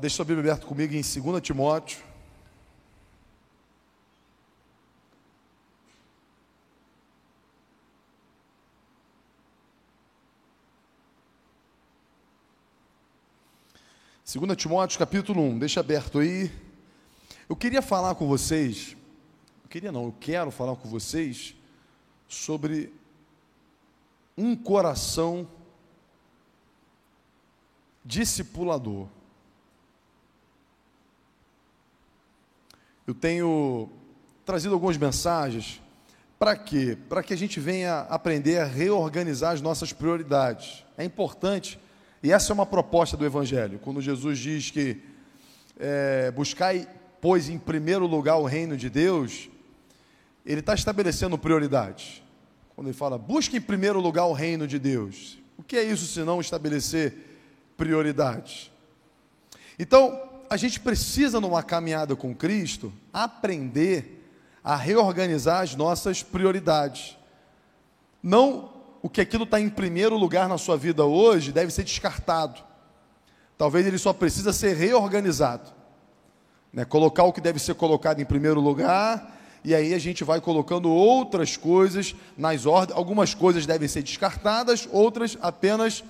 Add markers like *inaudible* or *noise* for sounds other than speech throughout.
Deixa a Bíblia aberta comigo em 2 Timóteo. Segunda Timóteo, capítulo 1, deixa aberto aí. Eu queria falar com vocês, eu queria não, eu quero falar com vocês sobre um coração discipulador. Eu tenho trazido algumas mensagens. Para quê? Para que a gente venha aprender a reorganizar as nossas prioridades. É importante, e essa é uma proposta do Evangelho, quando Jesus diz que é, buscai, pois, em primeiro lugar o reino de Deus, ele está estabelecendo prioridades. Quando ele fala, busque em primeiro lugar o reino de Deus. O que é isso se não estabelecer prioridades? Então, a gente precisa, numa caminhada com Cristo, aprender a reorganizar as nossas prioridades. Não o que aquilo está em primeiro lugar na sua vida hoje deve ser descartado. Talvez ele só precisa ser reorganizado. Né? Colocar o que deve ser colocado em primeiro lugar, e aí a gente vai colocando outras coisas nas ordens. Algumas coisas devem ser descartadas, outras apenas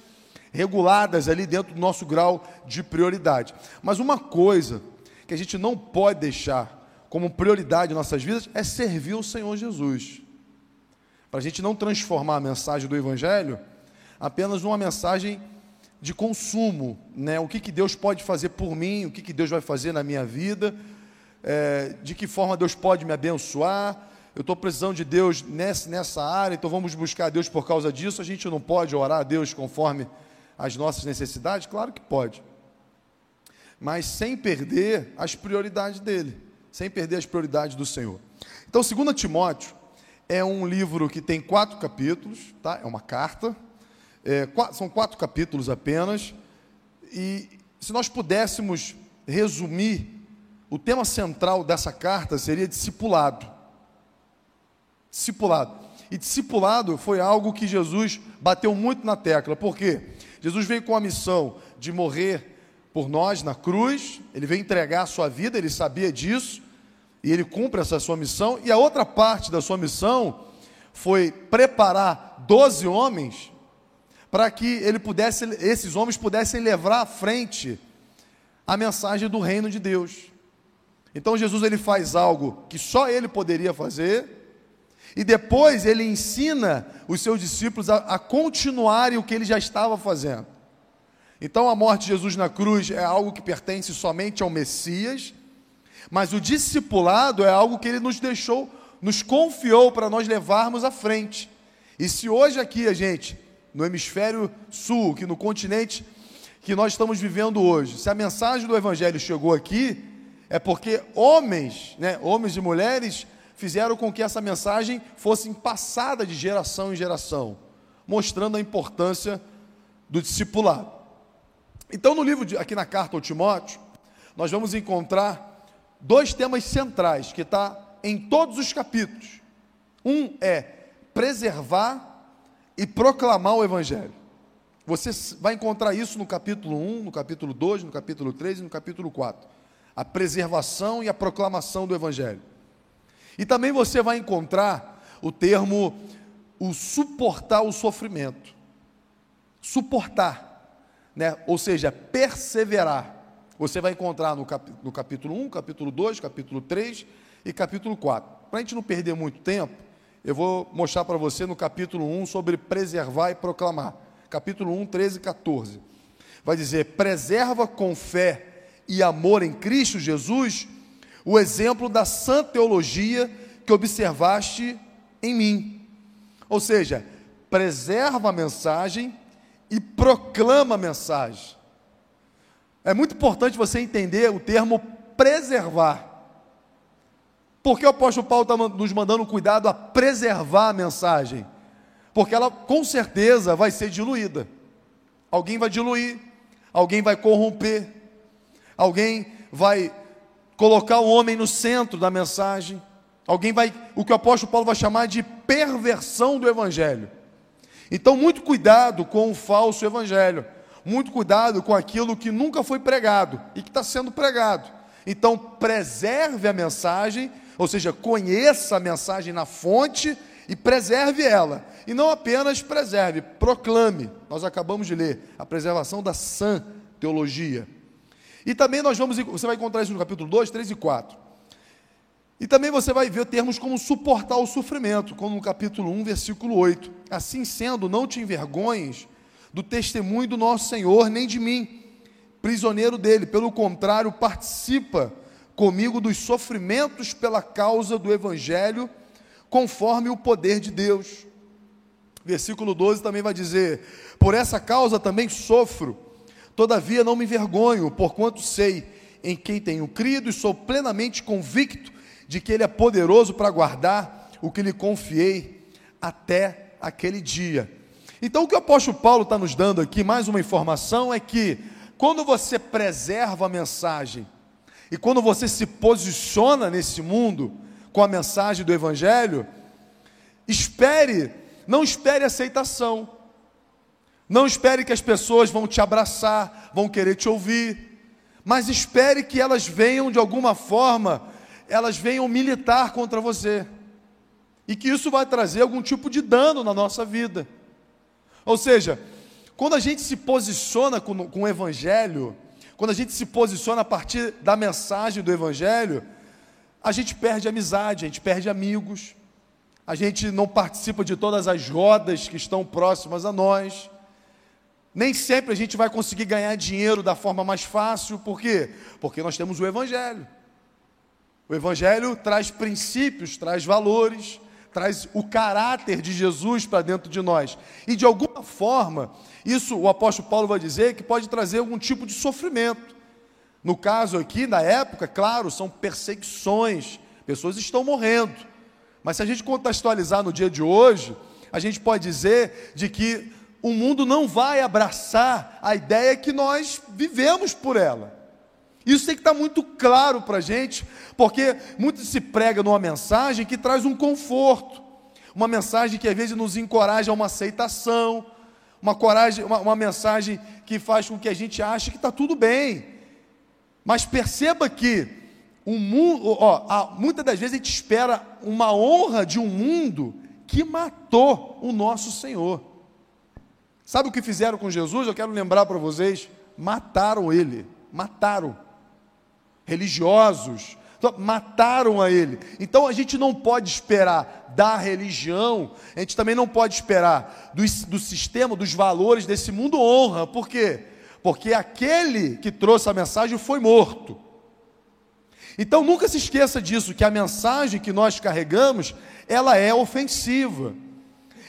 reguladas ali dentro do nosso grau de prioridade. Mas uma coisa que a gente não pode deixar como prioridade em nossas vidas é servir o Senhor Jesus. Para a gente não transformar a mensagem do Evangelho apenas numa mensagem de consumo, né? O que, que Deus pode fazer por mim, o que, que Deus vai fazer na minha vida, é, de que forma Deus pode me abençoar. Eu estou precisando de Deus nessa, nessa área, então vamos buscar Deus por causa disso. A gente não pode orar a Deus conforme as nossas necessidades? Claro que pode. Mas sem perder as prioridades dele, sem perder as prioridades do Senhor. Então, 2 Timóteo é um livro que tem quatro capítulos, tá? é uma carta, é, quatro, são quatro capítulos apenas, e se nós pudéssemos resumir, o tema central dessa carta seria discipulado. Discipulado. E discipulado foi algo que Jesus bateu muito na tecla, por quê? Jesus veio com a missão de morrer por nós na cruz, ele veio entregar a sua vida, ele sabia disso, e ele cumpre essa sua missão. E a outra parte da sua missão foi preparar doze homens para que ele pudesse, esses homens pudessem levar à frente a mensagem do reino de Deus. Então Jesus ele faz algo que só ele poderia fazer, e depois ele ensina os seus discípulos a, a continuarem o que ele já estava fazendo. Então a morte de Jesus na cruz é algo que pertence somente ao Messias, mas o discipulado é algo que ele nos deixou, nos confiou para nós levarmos à frente. E se hoje aqui a gente, no hemisfério sul, que no continente que nós estamos vivendo hoje, se a mensagem do evangelho chegou aqui, é porque homens, né, homens e mulheres fizeram com que essa mensagem fosse passada de geração em geração, mostrando a importância do discipulado. Então, no livro, de, aqui na carta ao Timóteo, nós vamos encontrar dois temas centrais que está em todos os capítulos. Um é preservar e proclamar o Evangelho. Você vai encontrar isso no capítulo 1, no capítulo 2, no capítulo 3 e no capítulo 4. A preservação e a proclamação do Evangelho. E também você vai encontrar o termo o suportar o sofrimento. Suportar, né? ou seja, perseverar. Você vai encontrar no, cap, no capítulo 1, capítulo 2, capítulo 3 e capítulo 4. Para a gente não perder muito tempo, eu vou mostrar para você no capítulo 1 sobre preservar e proclamar. Capítulo 1, 13 e 14. Vai dizer: preserva com fé e amor em Cristo Jesus o exemplo da sã teologia que observaste em mim. Ou seja, preserva a mensagem e proclama a mensagem. É muito importante você entender o termo preservar. Porque o apóstolo Paulo está nos mandando cuidado a preservar a mensagem? Porque ela com certeza vai ser diluída. Alguém vai diluir, alguém vai corromper, alguém vai colocar o homem no centro da mensagem. Alguém vai, o que o apóstolo Paulo vai chamar de perversão do evangelho. Então, muito cuidado com o falso evangelho. muito cuidado com aquilo que nunca foi pregado e que está sendo pregado. Então, preserve a mensagem, ou seja, conheça a mensagem na fonte e preserve ela. E não apenas preserve, proclame. Nós acabamos de ler a preservação da sã teologia. E também nós vamos, você vai encontrar isso no capítulo 2, 3 e 4. E também você vai ver termos como suportar o sofrimento, como no capítulo 1, versículo 8. Assim sendo, não te envergonhes do testemunho do nosso Senhor, nem de mim, prisioneiro dele. Pelo contrário, participa comigo dos sofrimentos pela causa do Evangelho, conforme o poder de Deus. Versículo 12 também vai dizer: Por essa causa também sofro, todavia não me envergonho, porquanto sei em quem tenho crido e sou plenamente convicto de que Ele é poderoso para guardar o que lhe confiei até aquele dia. Então, o que o apóstolo Paulo está nos dando aqui, mais uma informação, é que quando você preserva a mensagem e quando você se posiciona nesse mundo com a mensagem do Evangelho, espere, não espere aceitação, não espere que as pessoas vão te abraçar, vão querer te ouvir, mas espere que elas venham de alguma forma, elas venham militar contra você, e que isso vai trazer algum tipo de dano na nossa vida. Ou seja, quando a gente se posiciona com, com o Evangelho, quando a gente se posiciona a partir da mensagem do Evangelho, a gente perde amizade, a gente perde amigos, a gente não participa de todas as rodas que estão próximas a nós. Nem sempre a gente vai conseguir ganhar dinheiro da forma mais fácil, por quê? Porque nós temos o Evangelho. O Evangelho traz princípios, traz valores, traz o caráter de Jesus para dentro de nós. E de alguma forma, isso o apóstolo Paulo vai dizer que pode trazer algum tipo de sofrimento. No caso aqui, na época, claro, são perseguições, pessoas estão morrendo. Mas se a gente contextualizar no dia de hoje, a gente pode dizer de que o mundo não vai abraçar a ideia que nós vivemos por ela. Isso tem que estar muito claro para a gente, porque muito se prega numa mensagem que traz um conforto, uma mensagem que às vezes nos encoraja a uma aceitação, uma, coragem, uma, uma mensagem que faz com que a gente ache que está tudo bem. Mas perceba que o mundo, ó, muitas das vezes a gente espera uma honra de um mundo que matou o nosso Senhor. Sabe o que fizeram com Jesus? Eu quero lembrar para vocês: mataram ele, mataram religiosos, então, mataram a ele. Então a gente não pode esperar da religião, a gente também não pode esperar do, do sistema, dos valores desse mundo honra. Por quê? Porque aquele que trouxe a mensagem foi morto. Então nunca se esqueça disso, que a mensagem que nós carregamos, ela é ofensiva.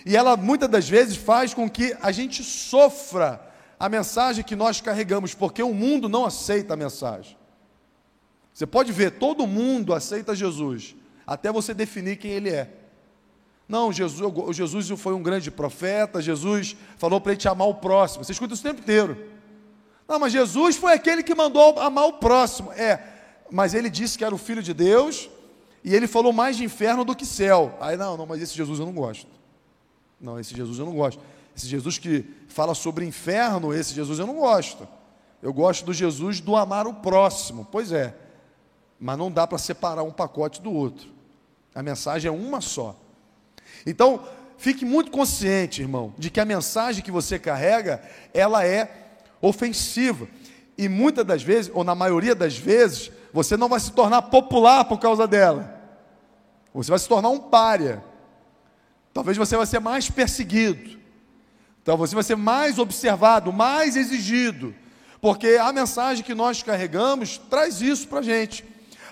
E ela muitas das vezes faz com que a gente sofra a mensagem que nós carregamos, porque o mundo não aceita a mensagem. Você pode ver, todo mundo aceita Jesus, até você definir quem ele é. Não, Jesus, Jesus foi um grande profeta, Jesus falou para ele te amar o próximo. Você escuta isso o tempo inteiro. Não, mas Jesus foi aquele que mandou amar o próximo. É, mas ele disse que era o filho de Deus e ele falou mais de inferno do que céu. Aí, não, não, mas esse Jesus eu não gosto. Não, esse Jesus eu não gosto. Esse Jesus que fala sobre inferno, esse Jesus eu não gosto. Eu gosto do Jesus do amar o próximo. Pois é. Mas não dá para separar um pacote do outro. A mensagem é uma só. Então, fique muito consciente, irmão, de que a mensagem que você carrega, ela é ofensiva. E muitas das vezes, ou na maioria das vezes, você não vai se tornar popular por causa dela. Você vai se tornar um pária. Talvez você vai ser mais perseguido. Então você vai ser mais observado, mais exigido. Porque a mensagem que nós carregamos traz isso para a gente.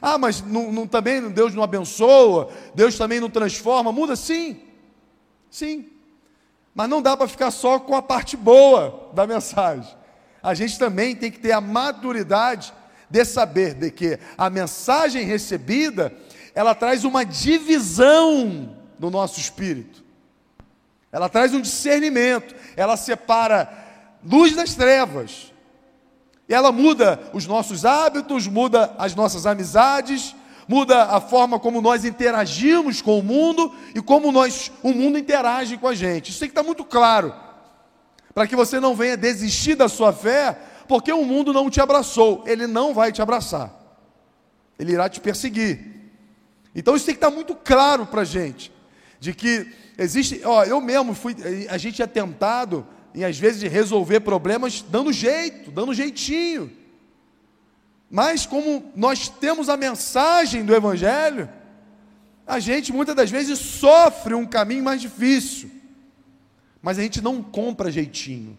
Ah, mas não, não, também Deus não abençoa, Deus também não transforma, muda sim, sim. Mas não dá para ficar só com a parte boa da mensagem. A gente também tem que ter a maturidade de saber de que a mensagem recebida, ela traz uma divisão no nosso espírito. Ela traz um discernimento, ela separa luz das trevas. E ela muda os nossos hábitos, muda as nossas amizades, muda a forma como nós interagimos com o mundo e como nós, o mundo interage com a gente. Isso tem que estar muito claro. para que você não venha desistir da sua fé, porque o mundo não te abraçou. Ele não vai te abraçar, ele irá te perseguir. Então isso tem que estar muito claro para a gente, de que existe, ó, eu mesmo fui, a gente é tentado, e às vezes, de resolver problemas dando jeito, dando jeitinho. Mas como nós temos a mensagem do Evangelho, a gente muitas das vezes sofre um caminho mais difícil. Mas a gente não compra jeitinho.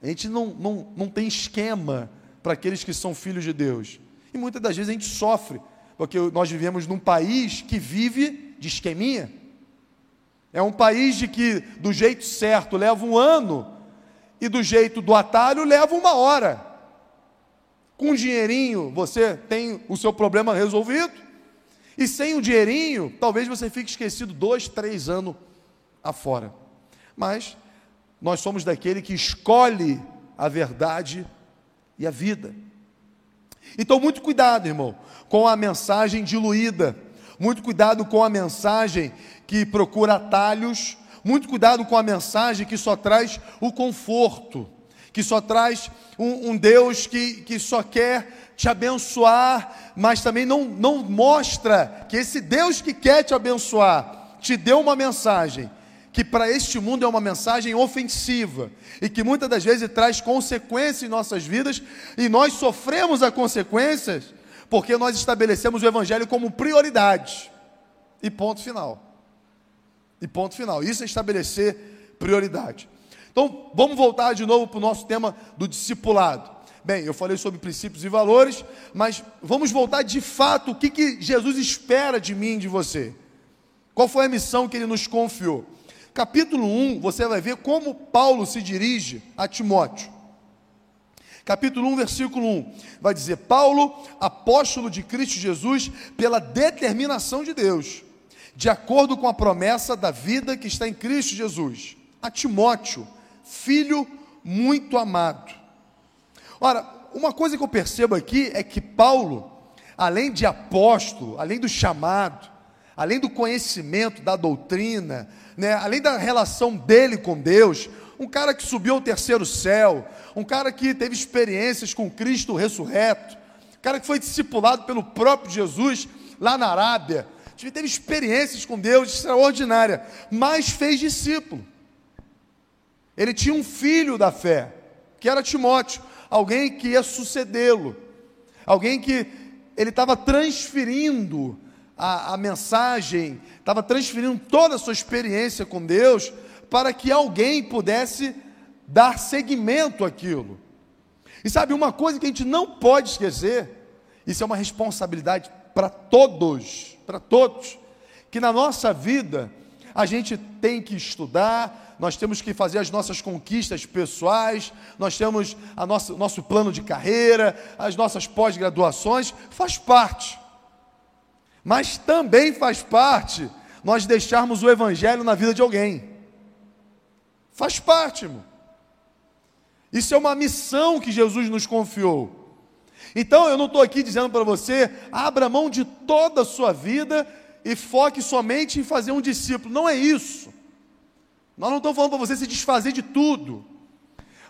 A gente não, não, não tem esquema para aqueles que são filhos de Deus. E muitas das vezes a gente sofre, porque nós vivemos num país que vive de esqueminha. É um país de que do jeito certo leva um ano e do jeito do atalho leva uma hora. Com um dinheirinho você tem o seu problema resolvido. E sem o dinheirinho, talvez você fique esquecido dois, três anos afora. Mas nós somos daquele que escolhe a verdade e a vida. Então, muito cuidado, irmão, com a mensagem diluída. Muito cuidado com a mensagem que procura atalhos. Muito cuidado com a mensagem que só traz o conforto que só traz um, um, Deus que, que só quer te abençoar, mas também não, não mostra que esse Deus que quer te abençoar te deu uma mensagem que para este mundo é uma mensagem ofensiva e que muitas das vezes traz consequências em nossas vidas e nós sofremos as consequências porque nós estabelecemos o Evangelho como prioridade. E ponto final. E ponto final. Isso é estabelecer prioridade. Então, vamos voltar de novo para o nosso tema do discipulado. Bem, eu falei sobre princípios e valores, mas vamos voltar de fato o que, que Jesus espera de mim de você. Qual foi a missão que ele nos confiou? Capítulo 1, você vai ver como Paulo se dirige a Timóteo. Capítulo 1, versículo 1, vai dizer: Paulo, apóstolo de Cristo Jesus, pela determinação de Deus, de acordo com a promessa da vida que está em Cristo Jesus, a Timóteo filho muito amado. Ora, uma coisa que eu percebo aqui é que Paulo, além de apóstolo, além do chamado, além do conhecimento da doutrina, né, além da relação dele com Deus, um cara que subiu ao terceiro céu, um cara que teve experiências com Cristo ressurreto, um cara que foi discipulado pelo próprio Jesus lá na Arábia, teve experiências com Deus extraordinárias, mas fez discípulo. Ele tinha um filho da fé, que era Timóteo, alguém que ia sucedê-lo, alguém que ele estava transferindo a, a mensagem, estava transferindo toda a sua experiência com Deus, para que alguém pudesse dar seguimento àquilo. E sabe, uma coisa que a gente não pode esquecer, isso é uma responsabilidade para todos, para todos, que na nossa vida a gente tem que estudar, nós temos que fazer as nossas conquistas pessoais, nós temos a nossa, nosso plano de carreira, as nossas pós-graduações, faz parte. Mas também faz parte nós deixarmos o Evangelho na vida de alguém. Faz parte, irmão. Isso é uma missão que Jesus nos confiou. Então eu não estou aqui dizendo para você, abra mão de toda a sua vida e foque somente em fazer um discípulo. Não é isso. Nós não estamos falando para você se desfazer de tudo,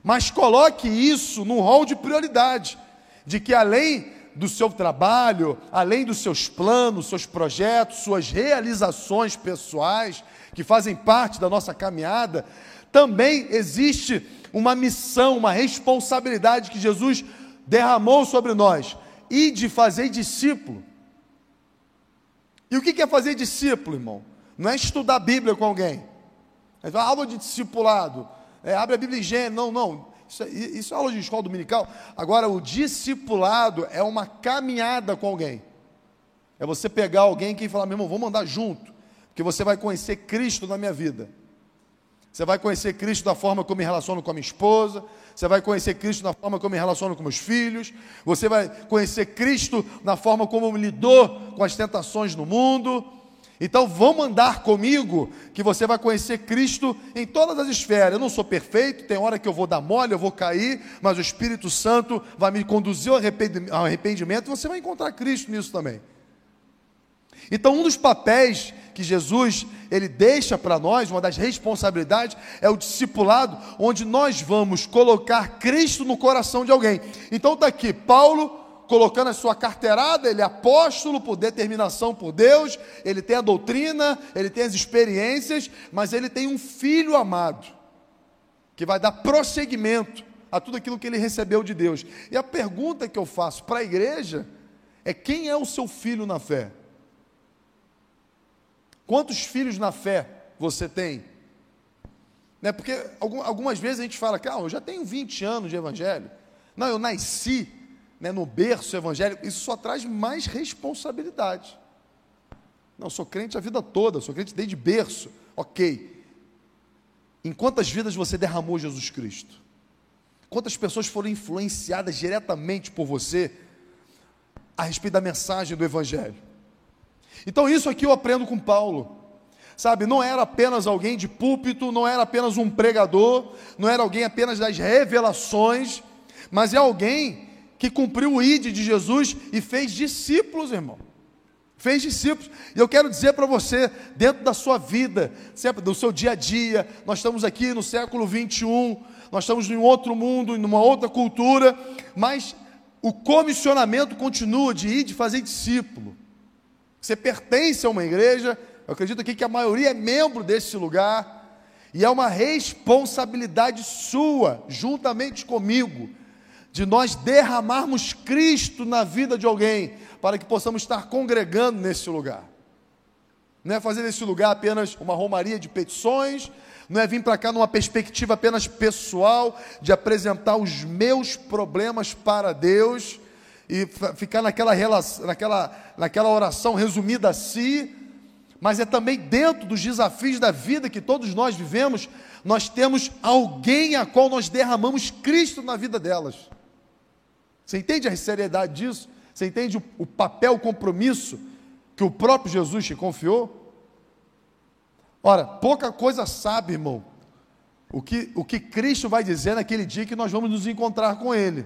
mas coloque isso no rol de prioridade, de que além do seu trabalho, além dos seus planos, seus projetos, suas realizações pessoais, que fazem parte da nossa caminhada, também existe uma missão, uma responsabilidade que Jesus derramou sobre nós, e de fazer discípulo. E o que é fazer discípulo, irmão? Não é estudar a Bíblia com alguém. Então, aula de discipulado, é, abre a Bíblia em Gênesis. Não, não. Isso, é, isso é aula de escola dominical. Agora, o discipulado é uma caminhada com alguém. É você pegar alguém que falar, meu irmão, vamos andar junto, porque você vai conhecer Cristo na minha vida. Você vai conhecer Cristo da forma como me relaciono com a minha esposa, você vai conhecer Cristo na forma como me relaciono com meus filhos, você vai conhecer Cristo na forma como eu lido com as tentações no mundo. Então vamos andar comigo, que você vai conhecer Cristo em todas as esferas. Eu não sou perfeito, tem hora que eu vou dar mole, eu vou cair, mas o Espírito Santo vai me conduzir ao arrependimento, e você vai encontrar Cristo nisso também. Então, um dos papéis que Jesus ele deixa para nós, uma das responsabilidades é o discipulado, onde nós vamos colocar Cristo no coração de alguém. Então está aqui Paulo colocando a sua carteirada, ele é apóstolo por determinação por Deus, ele tem a doutrina, ele tem as experiências, mas ele tem um filho amado que vai dar prosseguimento a tudo aquilo que ele recebeu de Deus. E a pergunta que eu faço para a igreja é: quem é o seu filho na fé? Quantos filhos na fé você tem? Né? Porque algumas vezes a gente fala que ah, eu já tenho 20 anos de evangelho. Não, eu nasci né, no berço evangélico. Isso só traz mais responsabilidade. Não, sou crente a vida toda, sou crente desde berço. Ok. Em quantas vidas você derramou Jesus Cristo? Quantas pessoas foram influenciadas diretamente por você a respeito da mensagem do Evangelho? Então, isso aqui eu aprendo com Paulo. Sabe, não era apenas alguém de púlpito, não era apenas um pregador, não era alguém apenas das revelações, mas é alguém que cumpriu o ID de Jesus e fez discípulos, irmão. Fez discípulos. E eu quero dizer para você, dentro da sua vida, sempre do seu dia a dia, nós estamos aqui no século 21, nós estamos em outro mundo, em uma outra cultura, mas o comissionamento continua de ir, de fazer discípulo. Você pertence a uma igreja, eu acredito aqui que a maioria é membro desse lugar, e é uma responsabilidade sua, juntamente comigo, de nós derramarmos Cristo na vida de alguém, para que possamos estar congregando nesse lugar. Não é fazer desse lugar apenas uma romaria de petições, não é vir para cá numa perspectiva apenas pessoal, de apresentar os meus problemas para Deus, e ficar naquela, relação, naquela, naquela oração resumida a si, mas é também dentro dos desafios da vida que todos nós vivemos, nós temos alguém a qual nós derramamos Cristo na vida delas. Você entende a seriedade disso? Você entende o, o papel, o compromisso que o próprio Jesus te confiou? Ora, pouca coisa sabe, irmão, o que, o que Cristo vai dizer naquele dia que nós vamos nos encontrar com Ele.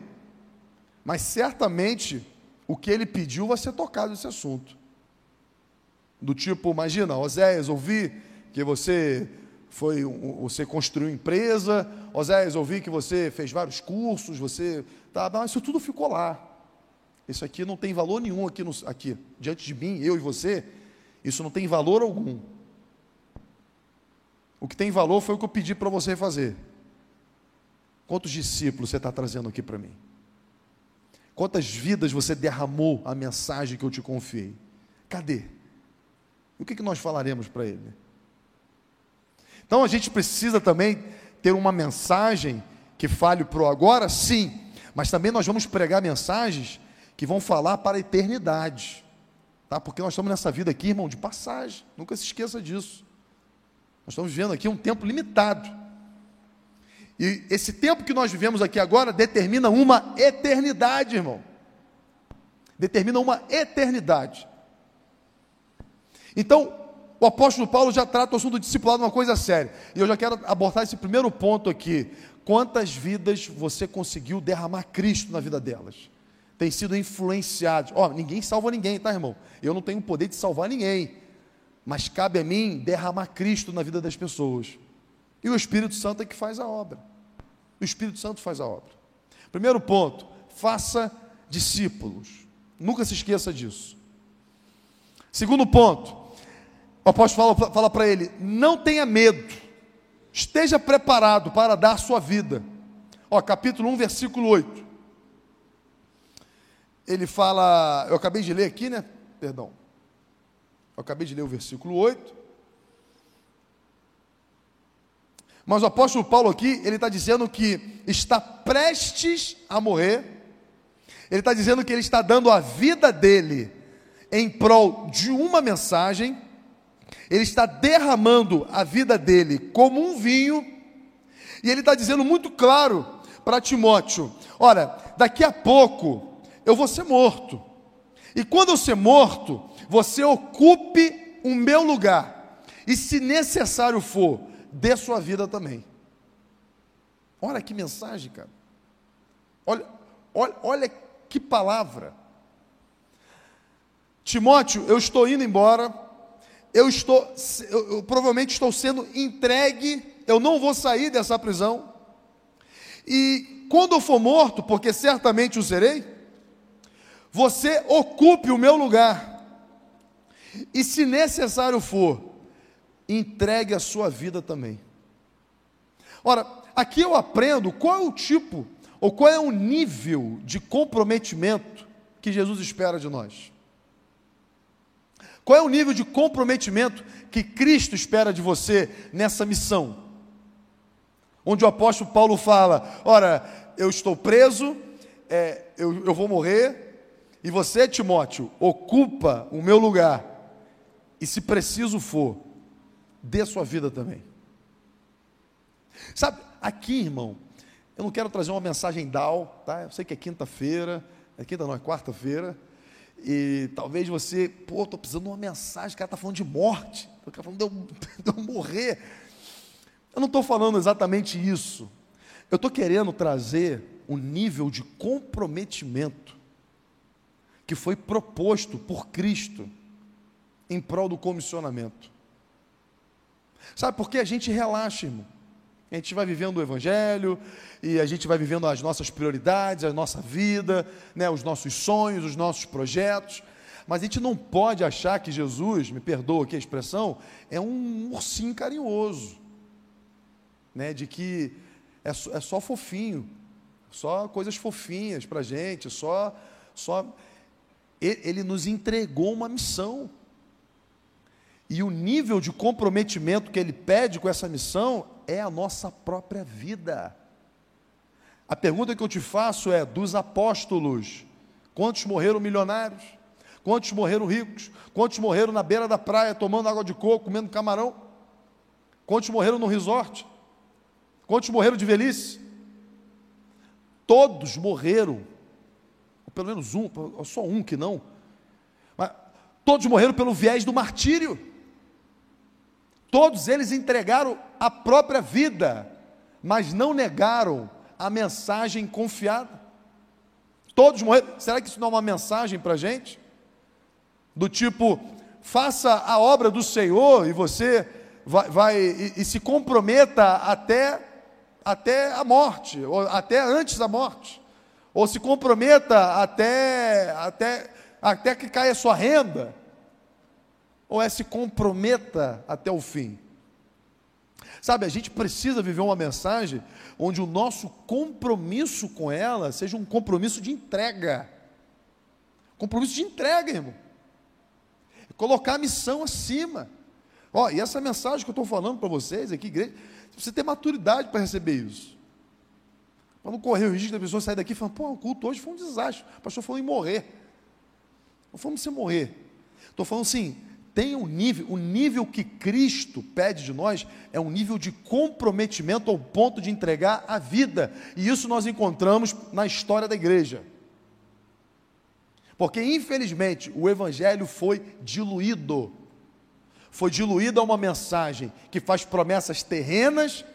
Mas certamente o que ele pediu vai ser tocado esse assunto. Do tipo, imagina, Oséias, ouvi que você foi você construiu empresa, Oséias, ouvi que você fez vários cursos, você tá, mas isso tudo ficou lá. Isso aqui não tem valor nenhum aqui, no, aqui diante de mim, eu e você. Isso não tem valor algum. O que tem valor foi o que eu pedi para você fazer. Quantos discípulos você está trazendo aqui para mim? Quantas vidas você derramou a mensagem que eu te confiei? Cadê? E o que, que nós falaremos para ele? Então a gente precisa também ter uma mensagem que fale para o agora, sim, mas também nós vamos pregar mensagens que vão falar para a eternidade, tá? Porque nós estamos nessa vida aqui, irmão, de passagem, nunca se esqueça disso. Nós estamos vivendo aqui um tempo limitado. E esse tempo que nós vivemos aqui agora determina uma eternidade, irmão. Determina uma eternidade. Então, o apóstolo Paulo já trata o assunto do discipulado uma coisa séria. E eu já quero abordar esse primeiro ponto aqui. Quantas vidas você conseguiu derramar Cristo na vida delas? Tem sido influenciados. Ó, oh, ninguém salva ninguém, tá, irmão? Eu não tenho o poder de salvar ninguém. Mas cabe a mim derramar Cristo na vida das pessoas. E o Espírito Santo é que faz a obra. O Espírito Santo faz a obra. Primeiro ponto, faça discípulos. Nunca se esqueça disso. Segundo ponto, o apóstolo fala, fala para ele: não tenha medo, esteja preparado para dar sua vida. Ó, capítulo 1, versículo 8. Ele fala, eu acabei de ler aqui, né? Perdão. Eu acabei de ler o versículo 8. Mas o apóstolo Paulo aqui, ele está dizendo que está prestes a morrer, ele está dizendo que ele está dando a vida dele em prol de uma mensagem, ele está derramando a vida dele como um vinho, e ele está dizendo muito claro para Timóteo: olha, daqui a pouco eu vou ser morto, e quando eu ser morto, você ocupe o meu lugar, e se necessário for, dê sua vida também. Olha que mensagem, cara. Olha, olha, olha que palavra. Timóteo, eu estou indo embora, eu estou, eu, eu provavelmente estou sendo entregue, eu não vou sair dessa prisão, e quando eu for morto, porque certamente o serei, você ocupe o meu lugar, e se necessário for, entregue a sua vida também. Ora, aqui eu aprendo qual é o tipo, ou qual é o nível de comprometimento que Jesus espera de nós. Qual é o nível de comprometimento que Cristo espera de você nessa missão? Onde o apóstolo Paulo fala: Ora, eu estou preso, é, eu, eu vou morrer, e você, Timóteo, ocupa o meu lugar, e se preciso for, dê sua vida também. Sabe, aqui, irmão, eu não quero trazer uma mensagem DAO, tá? Eu sei que é quinta-feira, é quinta não, é quarta-feira, e talvez você, pô, estou precisando de uma mensagem, o cara está falando de morte, o cara falando de eu, *laughs* de eu morrer. Eu não estou falando exatamente isso. Eu estou querendo trazer o nível de comprometimento que foi proposto por Cristo em prol do comissionamento. Sabe por que a gente relaxa, irmão? A gente vai vivendo o Evangelho e a gente vai vivendo as nossas prioridades, a nossa vida, né, os nossos sonhos, os nossos projetos. Mas a gente não pode achar que Jesus, me perdoa aqui a expressão, é um ursinho carinhoso, né, de que é, é só fofinho, só coisas fofinhas para gente, só, só. Ele nos entregou uma missão. E o nível de comprometimento que ele pede com essa missão é a nossa própria vida. A pergunta que eu te faço é: dos apóstolos, quantos morreram milionários? Quantos morreram ricos? Quantos morreram na beira da praia tomando água de coco, comendo camarão? Quantos morreram no resort? Quantos morreram de velhice? Todos morreram, ou pelo menos um, só um que não, mas todos morreram pelo viés do martírio. Todos eles entregaram a própria vida, mas não negaram a mensagem confiada. Todos morreram. Será que isso não é uma mensagem para a gente? Do tipo, faça a obra do Senhor e você vai, vai e, e, se comprometa até, até a morte, ou até antes da morte, ou se comprometa até, até, até que caia a sua renda ou é se comprometa até o fim? Sabe, a gente precisa viver uma mensagem onde o nosso compromisso com ela seja um compromisso de entrega. Compromisso de entrega, irmão. Colocar a missão acima. Ó, e essa mensagem que eu estou falando para vocês aqui, igreja, você ter maturidade para receber isso. Para não correr o risco da pessoa sair daqui e falar, pô, o culto hoje foi um desastre. O pastor falou em morrer. Não fomos você morrer. Estou falando assim, tem um nível, o nível que Cristo pede de nós é um nível de comprometimento ao ponto de entregar a vida. E isso nós encontramos na história da igreja. Porque infelizmente o evangelho foi diluído. Foi diluído a uma mensagem que faz promessas terrenas,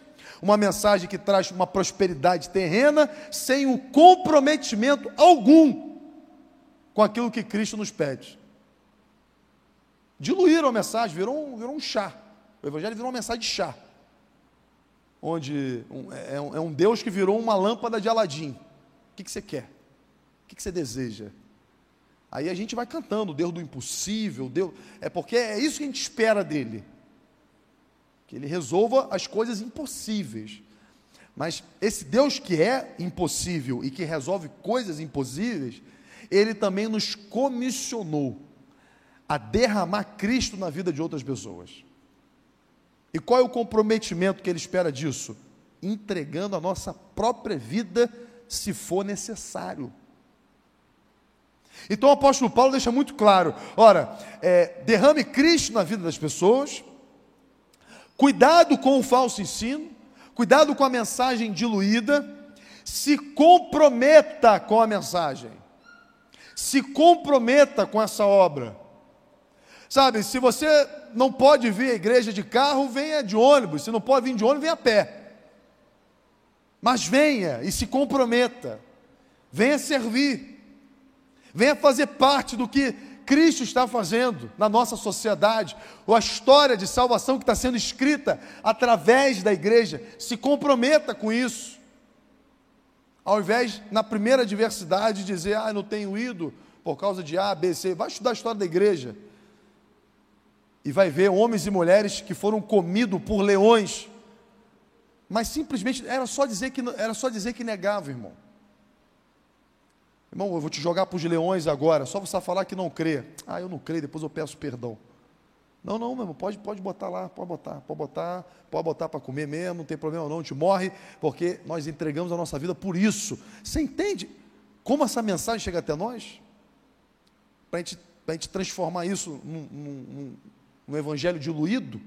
uma mensagem que traz uma prosperidade terrena, sem o comprometimento algum com aquilo que Cristo nos pede. Diluíram a mensagem, virou um, virou um chá. O Evangelho virou uma mensagem de chá. Onde um, é, um, é, um, Deus que virou uma lâmpada de Aladim. O que, que você quer? O que, que você deseja? Aí a gente vai cantando, Deus do impossível, Deus. É porque é isso que a gente espera dele. Que ele resolva as coisas impossíveis. Mas esse Deus que é impossível e que resolve coisas impossíveis, ele também nos comissionou a derramar Cristo na vida de outras pessoas. E qual é o comprometimento que ele espera disso? Entregando a nossa própria vida, se for necessário. Então o apóstolo Paulo deixa muito claro: ora, é, derrame Cristo na vida das pessoas, cuidado com o falso ensino, cuidado com a mensagem diluída, se comprometa com a mensagem, se comprometa com essa obra. Sabe, se você não pode vir à igreja de carro, venha de ônibus. Se não pode vir de ônibus, venha a pé. Mas venha e se comprometa. Venha servir. Venha fazer parte do que Cristo está fazendo na nossa sociedade, ou a história de salvação que está sendo escrita através da igreja. Se comprometa com isso. Ao invés, na primeira adversidade, dizer, ah, não tenho ido por causa de A, B, C. Vai estudar a história da igreja. E vai ver homens e mulheres que foram comidos por leões. Mas simplesmente era só dizer que, era só dizer que negava, irmão. Irmão, eu vou te jogar para os leões agora, só você falar que não crê. Ah, eu não creio, depois eu peço perdão. Não, não, meu irmão, pode, pode botar lá, pode botar, pode botar, pode botar para comer mesmo, não tem problema não, te morre, porque nós entregamos a nossa vida por isso. Você entende como essa mensagem chega até nós? Para a gente, gente transformar isso num, num evangelho diluído?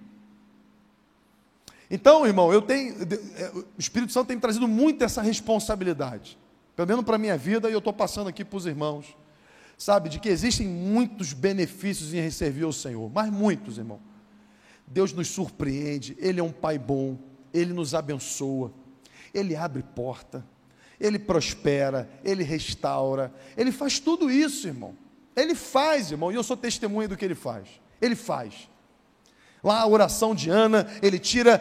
Então, irmão, eu tenho, é, o Espírito Santo tem trazido muito essa responsabilidade pelo menos para a minha vida, e eu estou passando aqui para os irmãos, sabe, de que existem muitos benefícios em servir ao Senhor, mas muitos, irmão. Deus nos surpreende, Ele é um Pai bom, Ele nos abençoa, Ele abre porta, Ele prospera, Ele restaura, Ele faz tudo isso, irmão. Ele faz, irmão, e eu sou testemunha do que Ele faz. Ele faz. Lá a oração de Ana, ele tira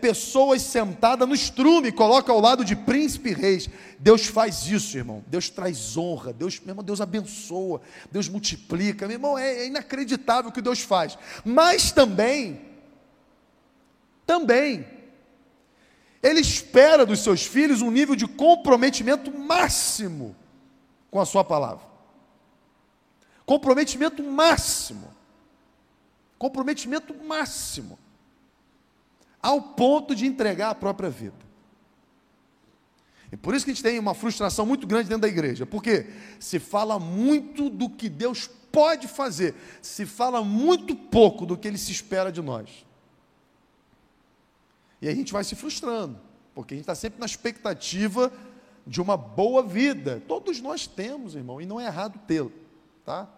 pessoas sentadas no estrume, coloca ao lado de príncipe e reis. Deus faz isso, irmão. Deus traz honra, Deus, meu irmão, Deus abençoa, Deus multiplica. Meu irmão, é, é inacreditável o que Deus faz. Mas também, também, ele espera dos seus filhos um nível de comprometimento máximo com a sua palavra. Comprometimento máximo. Comprometimento máximo. Ao ponto de entregar a própria vida. E por isso que a gente tem uma frustração muito grande dentro da igreja. Porque se fala muito do que Deus pode fazer, se fala muito pouco do que Ele se espera de nós. E a gente vai se frustrando, porque a gente está sempre na expectativa de uma boa vida. Todos nós temos, irmão, e não é errado tê-lo, tá?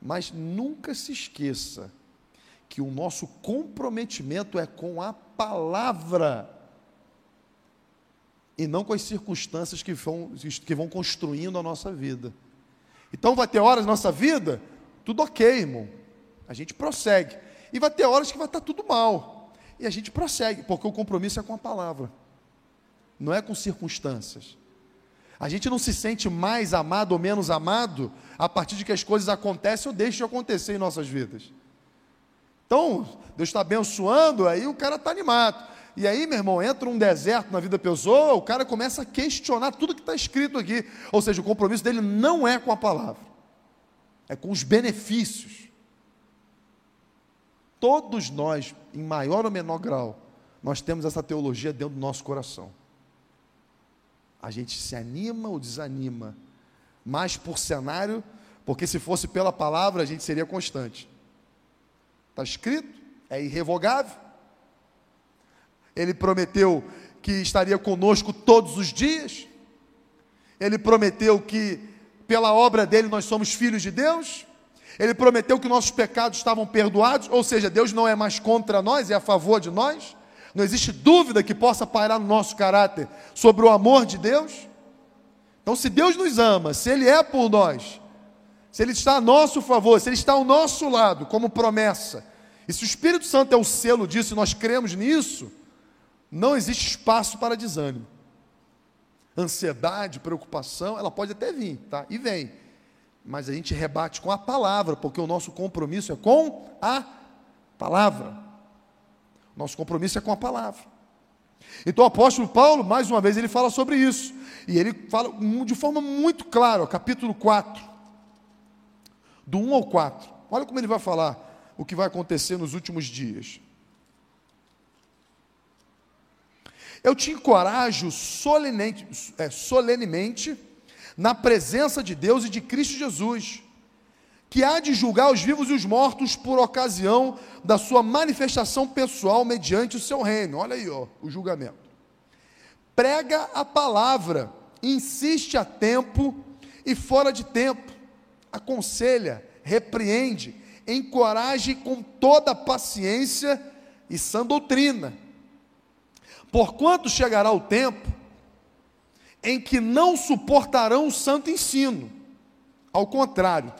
Mas nunca se esqueça que o nosso comprometimento é com a palavra e não com as circunstâncias que vão, que vão construindo a nossa vida. Então vai ter horas na nossa vida, tudo ok, irmão. A gente prossegue. E vai ter horas que vai estar tudo mal. E a gente prossegue, porque o compromisso é com a palavra, não é com circunstâncias. A gente não se sente mais amado ou menos amado a partir de que as coisas acontecem ou deixam de acontecer em nossas vidas. Então, Deus está abençoando, aí o cara está animado. E aí, meu irmão, entra um deserto na vida da pessoa, o cara começa a questionar tudo que está escrito aqui. Ou seja, o compromisso dele não é com a palavra, é com os benefícios. Todos nós, em maior ou menor grau, nós temos essa teologia dentro do nosso coração. A gente se anima ou desanima, mais por cenário, porque se fosse pela palavra, a gente seria constante. Está escrito, é irrevogável. Ele prometeu que estaria conosco todos os dias. Ele prometeu que pela obra dele nós somos filhos de Deus. Ele prometeu que nossos pecados estavam perdoados, ou seja, Deus não é mais contra nós, é a favor de nós. Não existe dúvida que possa pairar no nosso caráter sobre o amor de Deus. Então, se Deus nos ama, se Ele é por nós, se Ele está a nosso favor, se Ele está ao nosso lado, como promessa, e se o Espírito Santo é o selo disso e nós cremos nisso, não existe espaço para desânimo. Ansiedade, preocupação, ela pode até vir, tá? E vem. Mas a gente rebate com a palavra, porque o nosso compromisso é com a palavra. Nosso compromisso é com a palavra. Então o apóstolo Paulo, mais uma vez, ele fala sobre isso. E ele fala de forma muito clara, capítulo 4, do 1 ao 4. Olha como ele vai falar o que vai acontecer nos últimos dias. Eu te encorajo solenemente, é, solenemente na presença de Deus e de Cristo Jesus, que há de julgar os vivos e os mortos por ocasião da sua manifestação pessoal mediante o seu reino. Olha aí, ó, o julgamento. Prega a palavra, insiste a tempo e fora de tempo, aconselha, repreende, encoraje com toda paciência e sã doutrina. Porquanto chegará o tempo em que não suportarão o santo ensino. Ao contrário,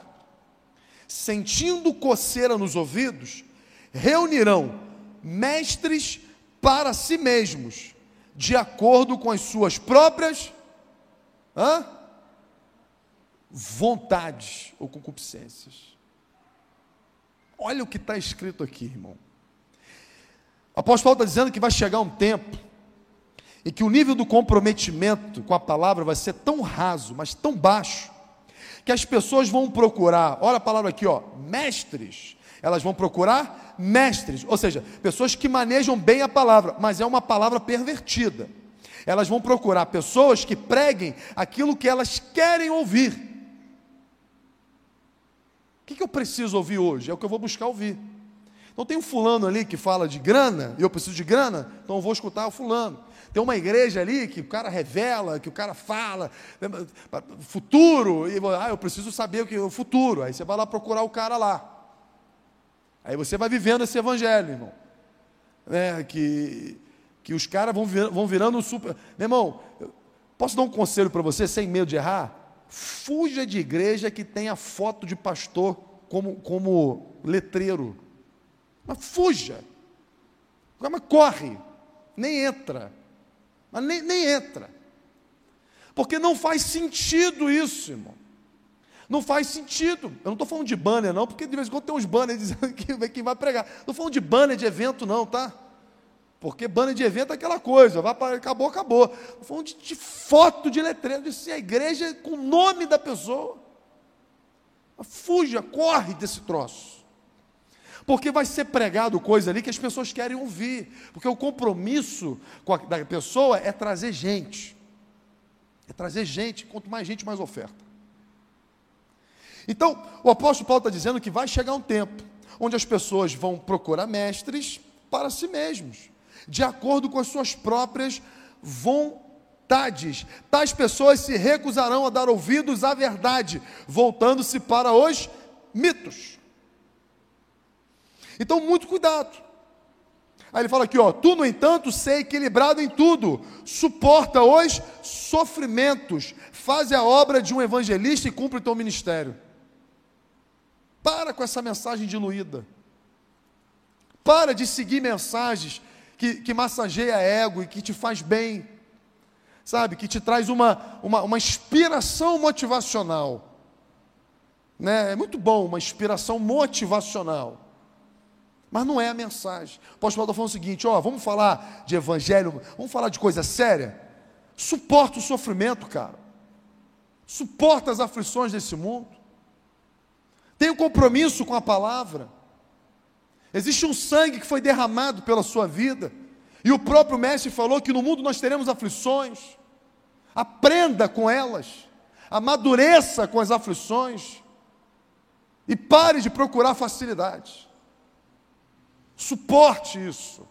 sentindo coceira nos ouvidos, reunirão mestres para si mesmos, de acordo com as suas próprias hã? Vontades ou concupiscências. Olha o que está escrito aqui, irmão. O apóstolo Paulo está dizendo que vai chegar um tempo em que o nível do comprometimento com a palavra vai ser tão raso, mas tão baixo, que as pessoas vão procurar, olha a palavra aqui, ó, mestres. Elas vão procurar mestres, ou seja, pessoas que manejam bem a palavra, mas é uma palavra pervertida. Elas vão procurar pessoas que preguem aquilo que elas querem ouvir. O que, que eu preciso ouvir hoje? É o que eu vou buscar ouvir. Então tem um fulano ali que fala de grana, e eu preciso de grana, então eu vou escutar o fulano. Tem uma igreja ali que o cara revela, que o cara fala, né, futuro, e ah, eu preciso saber o que é o futuro. Aí você vai lá procurar o cara lá. Aí você vai vivendo esse evangelho, irmão. É, que, que os caras vão, vir, vão virando super. Meu irmão, posso dar um conselho para você, sem medo de errar? Fuja de igreja que tenha foto de pastor como, como letreiro. Mas fuja. Mas corre. Nem entra. Mas nem, nem entra. Porque não faz sentido isso, irmão. Não faz sentido. Eu não estou falando de banner, não, porque de vez em quando tem uns banners *laughs* dizendo que quem vai pregar. Não estou falando de banner de evento, não, tá? Porque banner de evento é aquela coisa, vai para, acabou, acabou. Estou de, de, foto de letreiro, de ser a igreja com o nome da pessoa. Fuja, corre desse troço. Porque vai ser pregado coisa ali que as pessoas querem ouvir. Porque o compromisso a, da pessoa é trazer gente. É trazer gente, quanto mais gente, mais oferta. Então, o apóstolo Paulo está dizendo que vai chegar um tempo onde as pessoas vão procurar mestres para si mesmos, de acordo com as suas próprias vontades. Tais pessoas se recusarão a dar ouvidos à verdade, voltando-se para os mitos. Então, muito cuidado. Aí ele fala aqui, ó, tu, no entanto, sei equilibrado em tudo, suporta os sofrimentos, faz a obra de um evangelista e cumpre o teu ministério. Para com essa mensagem diluída. Para de seguir mensagens que, que massageia ego e que te faz bem. Sabe, que te traz uma, uma, uma inspiração motivacional. Né? É muito bom, uma inspiração motivacional. Mas não é a mensagem. O apóstolo Paulo está falando o seguinte: ó, vamos falar de evangelho, vamos falar de coisa séria. Suporta o sofrimento, cara. Suporta as aflições desse mundo. Tenha um compromisso com a palavra. Existe um sangue que foi derramado pela sua vida. E o próprio mestre falou que no mundo nós teremos aflições. Aprenda com elas. Amadureça com as aflições. E pare de procurar facilidades. Suporte isso.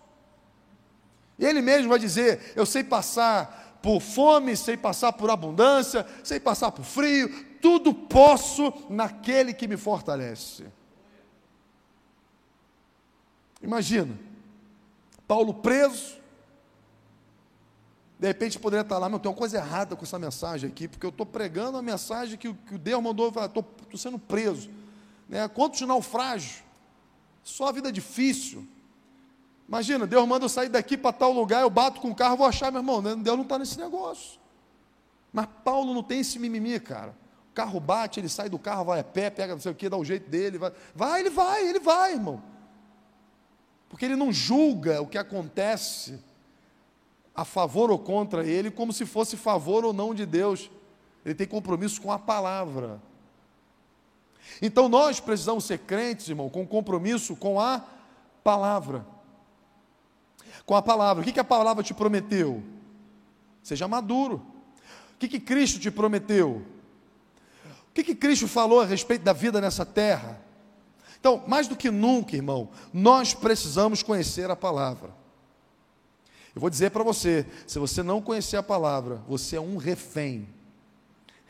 Ele mesmo vai dizer: Eu sei passar por fome, sei passar por abundância, sei passar por frio, tudo posso naquele que me fortalece. Imagina, Paulo preso, de repente poderia estar lá, mas tem uma coisa errada com essa mensagem aqui, porque eu estou pregando a mensagem que, que Deus mandou, estou sendo preso. Né? Quantos naufrágios? Só a vida difícil. Imagina, Deus manda eu sair daqui para tal lugar, eu bato com o carro, vou achar, meu irmão, né? Deus não está nesse negócio. Mas Paulo não tem esse mimimi, cara. O carro bate, ele sai do carro, vai a pé, pega não sei o que, dá o jeito dele. Vai, vai ele vai, ele vai, irmão. Porque ele não julga o que acontece a favor ou contra ele, como se fosse favor ou não de Deus. Ele tem compromisso com a palavra. Então nós precisamos ser crentes, irmão, com compromisso com a palavra. Com a palavra. O que, a palavra te prometeu? Seja maduro. O que, que Cristo te prometeu? O que, que Cristo falou a respeito da vida nessa terra? Então, mais do que nunca, irmão, nós precisamos conhecer a palavra. Eu vou dizer para você: se você não conhecer a palavra, você é um refém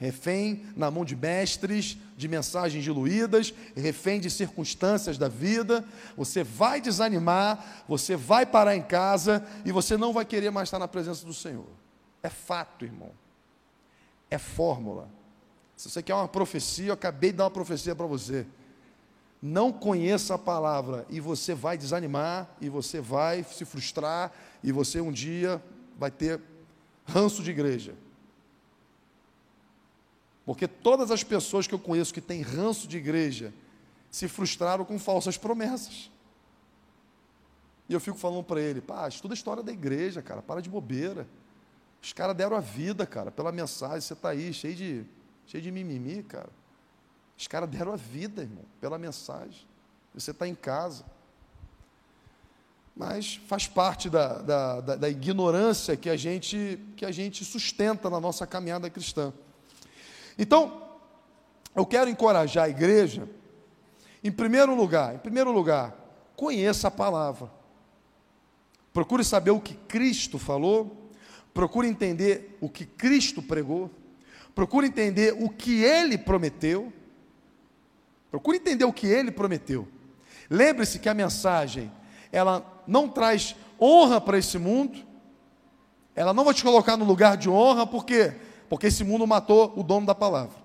refém na mão de mestres, de mensagens diluídas, refém de circunstâncias da vida. Você vai desanimar, você vai parar em casa e você não vai querer mais estar na presença do Senhor. É fato, irmão. É fórmula. Se você quer uma profecia, eu acabei de dar uma profecia para você. Não conheça a palavra e você vai desanimar, e você vai se frustrar, e você um dia vai ter ranço de igreja. Porque todas as pessoas que eu conheço que têm ranço de igreja se frustraram com falsas promessas. E eu fico falando para ele, pá, estuda a história da igreja, cara, para de bobeira. Os caras deram a vida, cara, pela mensagem, você está aí, cheio de, cheio de mimimi, cara. Os caras deram a vida, irmão, pela mensagem. Você está em casa. Mas faz parte da, da, da, da ignorância que a, gente, que a gente sustenta na nossa caminhada cristã. Então, eu quero encorajar a igreja, em primeiro lugar, em primeiro lugar, conheça a palavra. Procure saber o que Cristo falou, procure entender o que Cristo pregou, procure entender o que ele prometeu. Procure entender o que ele prometeu. Lembre-se que a mensagem, ela não traz honra para esse mundo, ela não vai te colocar no lugar de honra, por quê? Porque esse mundo matou o dono da palavra.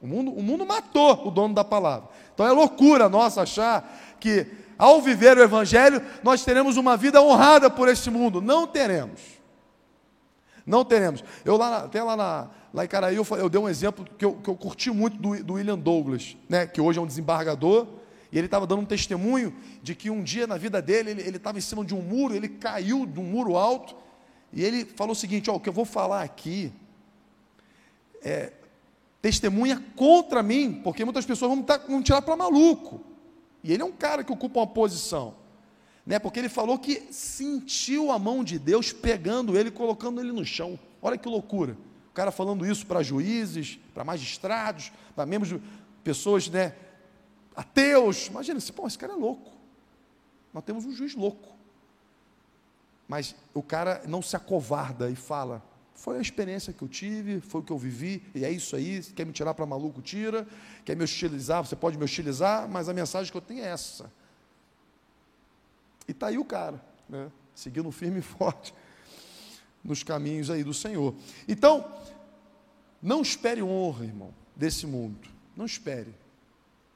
O mundo, o mundo matou o dono da palavra. Então é loucura nossa achar que ao viver o Evangelho nós teremos uma vida honrada por esse mundo. Não teremos. Não teremos. Eu lá, até lá, na, lá em Caraí, eu, eu dei um exemplo que eu, que eu curti muito do, do William Douglas, né, que hoje é um desembargador, e ele estava dando um testemunho de que um dia na vida dele, ele estava em cima de um muro, ele caiu de um muro alto, e ele falou o seguinte: ó, o que eu vou falar aqui é, testemunha contra mim, porque muitas pessoas vão, tá, vão tirar para maluco. E ele é um cara que ocupa uma posição. Né, porque ele falou que sentiu a mão de Deus pegando ele, colocando ele no chão. Olha que loucura. O cara falando isso para juízes, para magistrados, para membros, pessoas, né, ateus. Imagina, pô, esse cara é louco. Nós temos um juiz louco. Mas o cara não se acovarda e fala: foi a experiência que eu tive, foi o que eu vivi, e é isso aí. Quer me tirar para maluco, tira. Quer me hostilizar, você pode me hostilizar, mas a mensagem que eu tenho é essa. E está aí o cara, né? seguindo *laughs* firme e forte nos caminhos aí do Senhor. Então, não espere honra, irmão, desse mundo. Não espere.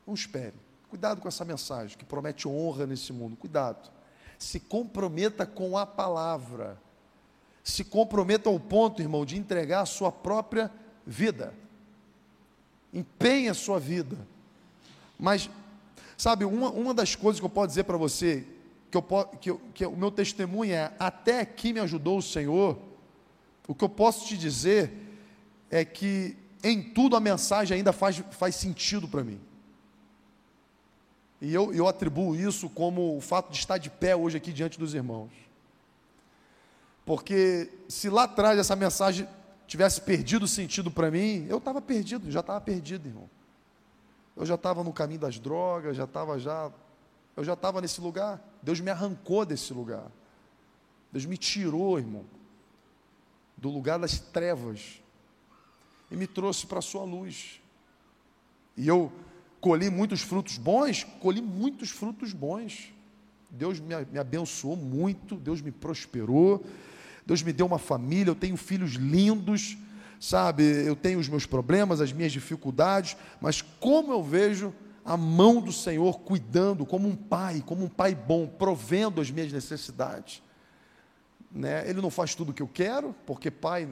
Não espere. Cuidado com essa mensagem que promete honra nesse mundo. Cuidado. Se comprometa com a palavra se comprometa ao ponto, irmão, de entregar a sua própria vida. Empenhe a sua vida. Mas, sabe, uma, uma das coisas que eu posso dizer para você, que, eu, que, eu, que o meu testemunho é: até aqui me ajudou o Senhor. O que eu posso te dizer é que em tudo a mensagem ainda faz, faz sentido para mim. E eu, eu atribuo isso como o fato de estar de pé hoje aqui diante dos irmãos. Porque se lá atrás essa mensagem tivesse perdido o sentido para mim, eu estava perdido, já estava perdido, irmão. Eu já estava no caminho das drogas, já estava já, eu já estava nesse lugar. Deus me arrancou desse lugar. Deus me tirou, irmão, do lugar das trevas e me trouxe para a sua luz. E eu colhi muitos frutos bons, colhi muitos frutos bons. Deus me, me abençoou muito, Deus me prosperou. Deus me deu uma família, eu tenho filhos lindos, sabe? Eu tenho os meus problemas, as minhas dificuldades, mas como eu vejo a mão do Senhor cuidando, como um pai, como um pai bom, provendo as minhas necessidades. Né? Ele não faz tudo o que eu quero, porque pai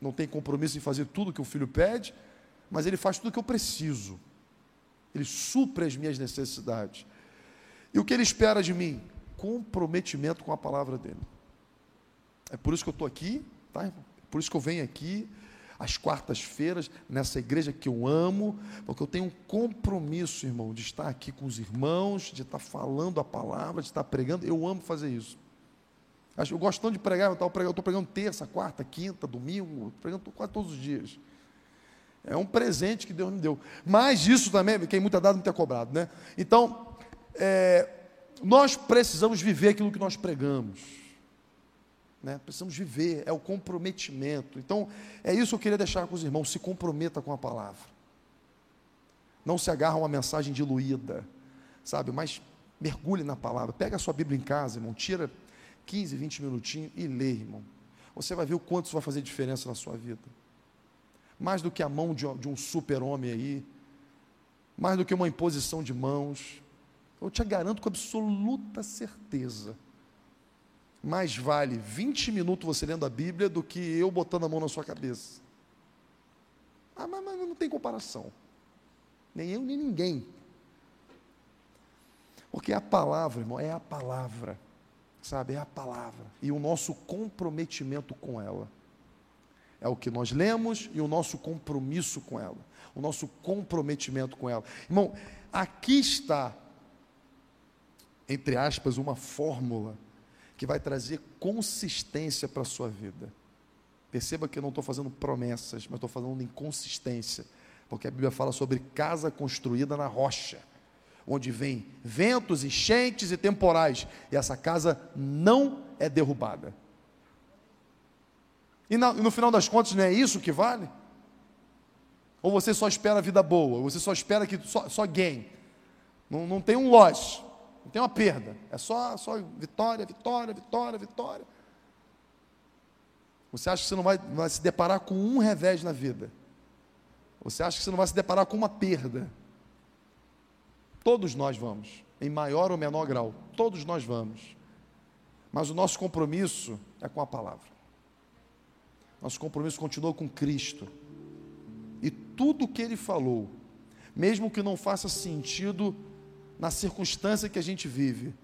não tem compromisso em fazer tudo o que o filho pede, mas ele faz tudo o que eu preciso. Ele supre as minhas necessidades. E o que ele espera de mim? Comprometimento com a palavra dele. É por isso que eu estou aqui, tá? É por isso que eu venho aqui às quartas-feiras, nessa igreja que eu amo, porque eu tenho um compromisso, irmão, de estar aqui com os irmãos, de estar falando a palavra, de estar pregando. Eu amo fazer isso. Eu gosto tanto de pregar, eu estou pregando, terça, quarta, quinta, domingo, pregando quase todos os dias. É um presente que Deus me deu. Mas isso também, quem muito é dado, muito é cobrado, né? Então, é, nós precisamos viver aquilo que nós pregamos. Né? Precisamos viver, é o comprometimento. Então, é isso que eu queria deixar com os irmãos: se comprometa com a palavra. Não se agarra a uma mensagem diluída, sabe? Mas mergulhe na palavra. Pega a sua Bíblia em casa, irmão, tira 15, 20 minutinhos e lê, irmão. Você vai ver o quanto isso vai fazer diferença na sua vida. Mais do que a mão de, de um super-homem aí, mais do que uma imposição de mãos. Eu te garanto com absoluta certeza. Mais vale 20 minutos você lendo a Bíblia do que eu botando a mão na sua cabeça. Ah, mas, mas não tem comparação. Nem eu, nem ninguém. Porque a palavra, irmão, é a palavra. Sabe, é a palavra. E o nosso comprometimento com ela. É o que nós lemos e o nosso compromisso com ela. O nosso comprometimento com ela. Irmão, aqui está, entre aspas, uma fórmula que vai trazer consistência para a sua vida. Perceba que eu não estou fazendo promessas, mas estou falando em consistência. Porque a Bíblia fala sobre casa construída na rocha onde vem ventos, enchentes e temporais, e essa casa não é derrubada. E no, final das contas, não é isso que vale? Ou você só espera a vida boa, você só espera que só, só. Não, não tem um loss, não tem uma perda. É só, só vitória, vitória, vitória, vitória. Você acha que você não vai, vai se deparar com um revés na vida? Você acha que você não vai se deparar com uma perda? Todos nós vamos, em maior ou menor grau, todos nós vamos. Mas o nosso compromisso é com a palavra. Nosso compromisso continua com Cristo. E tudo o que ele falou, mesmo que não faça sentido na circunstância que a gente vive,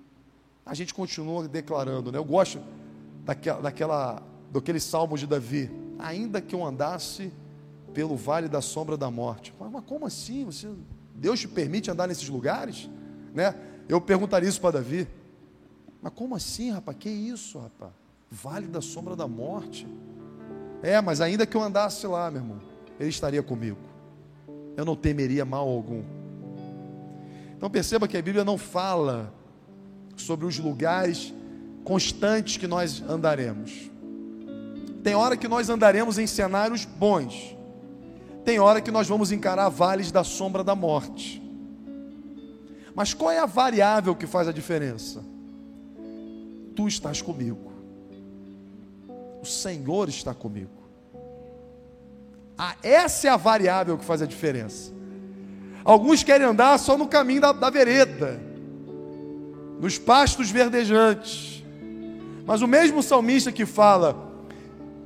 a gente continua declarando, né? Eu gosto daquela, daquela, daquele salmo de Davi. Ainda que eu andasse pelo vale da sombra da morte. Mas como assim? Você Deus te permite andar nesses lugares? Né? Eu perguntaria isso para Davi. Mas como assim, rapaz? Que isso, rapaz? Vale da sombra da morte. É, mas ainda que eu andasse lá, meu irmão, ele estaria comigo. Eu não temeria mal algum. Então perceba que a Bíblia não fala sobre os lugares constantes que nós andaremos. Tem hora que nós andaremos em cenários bons. Tem hora que nós vamos encarar vales da sombra da morte. Mas qual é a variável que faz a diferença? Tu estás comigo. O Senhor está comigo. Ah, essa é a variável que faz a diferença. Alguns querem andar só no caminho da, da vereda, nos pastos verdejantes. Mas o mesmo salmista que fala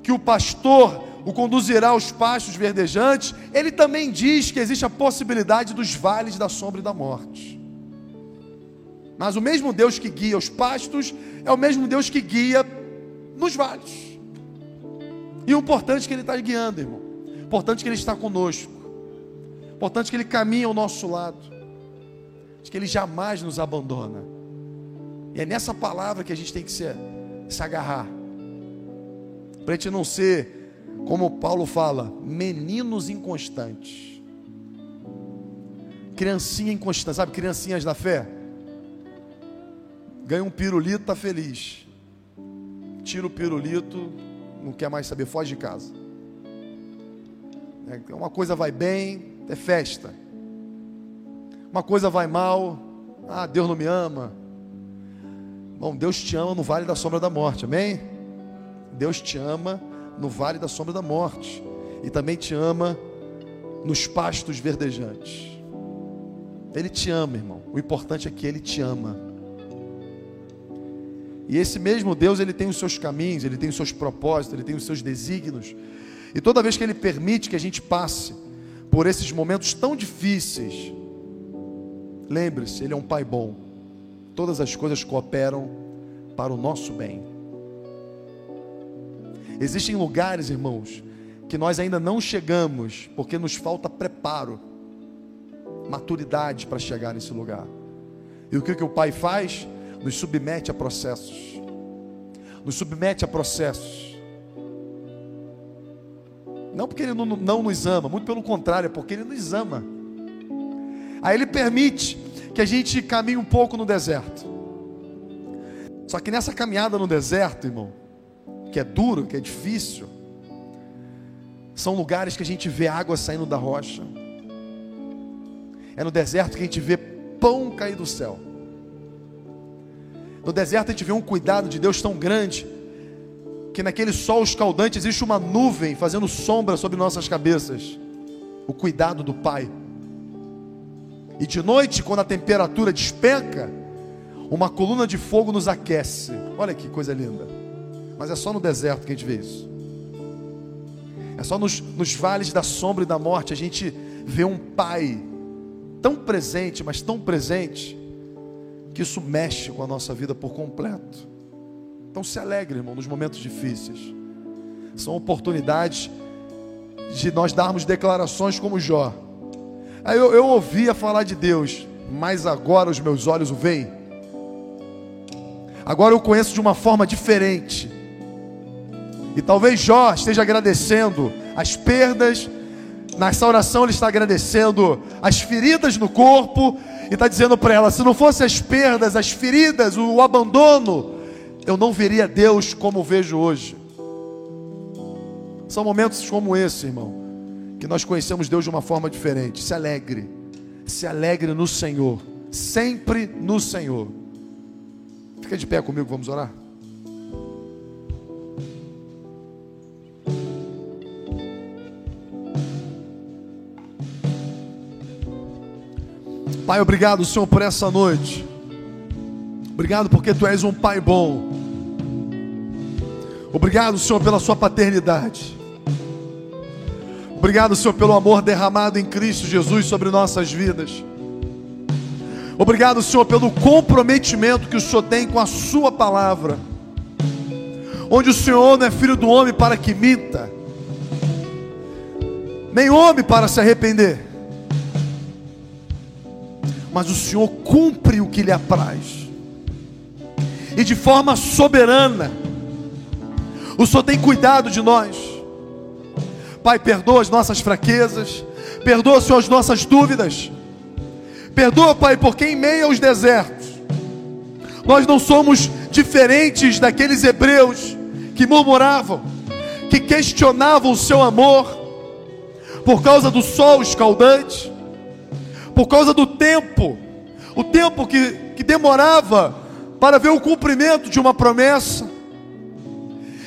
que o pastor o conduzirá aos pastos verdejantes, ele também diz que existe a possibilidade dos vales da sombra e da morte. Mas o mesmo Deus que guia os pastos é o mesmo Deus que guia nos vales. E o importante é que Ele está guiando, irmão. O importante é que Ele está conosco. Importante é que Ele caminha ao nosso lado. De que Ele jamais nos abandona. E é nessa palavra que a gente tem que se, se agarrar. Para a gente não ser como Paulo fala, meninos inconstantes. Criancinha inconstante, sabe, criancinhas da fé? Ganha um pirulito, está feliz. Tira o pirulito, não quer mais saber, foge de casa. É, uma coisa vai bem, é festa. Uma coisa vai mal, ah, Deus não me ama. Bom, Deus te ama no vale da sombra da morte, amém? Deus te ama no vale da sombra da morte, e também te ama nos pastos verdejantes. Ele te ama, irmão. O importante é que ele te ama. E esse mesmo Deus, ele tem os seus caminhos, ele tem os seus propósitos, ele tem os seus desígnios. E toda vez que ele permite que a gente passe por esses momentos tão difíceis, lembre-se, ele é um pai bom. Todas as coisas cooperam para o nosso bem. Existem lugares, irmãos, que nós ainda não chegamos, porque nos falta preparo, maturidade para chegar nesse lugar. E o que, que o Pai faz? Nos submete a processos. Nos submete a processos. Não porque Ele não, não nos ama, muito pelo contrário, é porque Ele nos ama. Aí Ele permite que a gente caminhe um pouco no deserto. Só que nessa caminhada no deserto, irmão, que é duro, que é difícil. São lugares que a gente vê água saindo da rocha. É no deserto que a gente vê pão cair do céu. No deserto a gente vê um cuidado de Deus tão grande que naquele sol escaldante existe uma nuvem fazendo sombra sobre nossas cabeças. O cuidado do Pai. E de noite, quando a temperatura despenca, uma coluna de fogo nos aquece. Olha que coisa linda. Mas é só no deserto que a gente vê isso. É só nos, nos vales da sombra e da morte a gente vê um pai tão presente, mas tão presente, que isso mexe com a nossa vida por completo. Então se alegre, irmão, nos momentos difíceis. São oportunidades de nós darmos declarações como Jó. Aí eu, eu ouvia falar de Deus, mas agora os meus olhos o veem. Agora eu conheço de uma forma diferente. E talvez Jó esteja agradecendo as perdas. Nessa oração ele está agradecendo as feridas no corpo e está dizendo para ela: se não fossem as perdas, as feridas, o abandono, eu não veria Deus como vejo hoje. São momentos como esse, irmão, que nós conhecemos Deus de uma forma diferente. Se alegre, se alegre no Senhor, sempre no Senhor. Fica de pé comigo, vamos orar. Pai, obrigado, Senhor, por essa noite. Obrigado porque Tu és um Pai bom. Obrigado, Senhor, pela Sua paternidade. Obrigado, Senhor, pelo amor derramado em Cristo Jesus sobre nossas vidas. Obrigado, Senhor, pelo comprometimento que o Senhor tem com a Sua palavra. Onde o Senhor não é filho do homem para que minta, nem homem para se arrepender mas o Senhor cumpre o que lhe apraz, e de forma soberana, o Senhor tem cuidado de nós. Pai, perdoa as nossas fraquezas, perdoa, Senhor, as nossas dúvidas, perdoa, Pai, porque em meio aos desertos, nós não somos diferentes daqueles hebreus que murmuravam, que questionavam o seu amor, por causa do sol escaldante, por causa do tempo, o tempo que, que demorava para ver o cumprimento de uma promessa.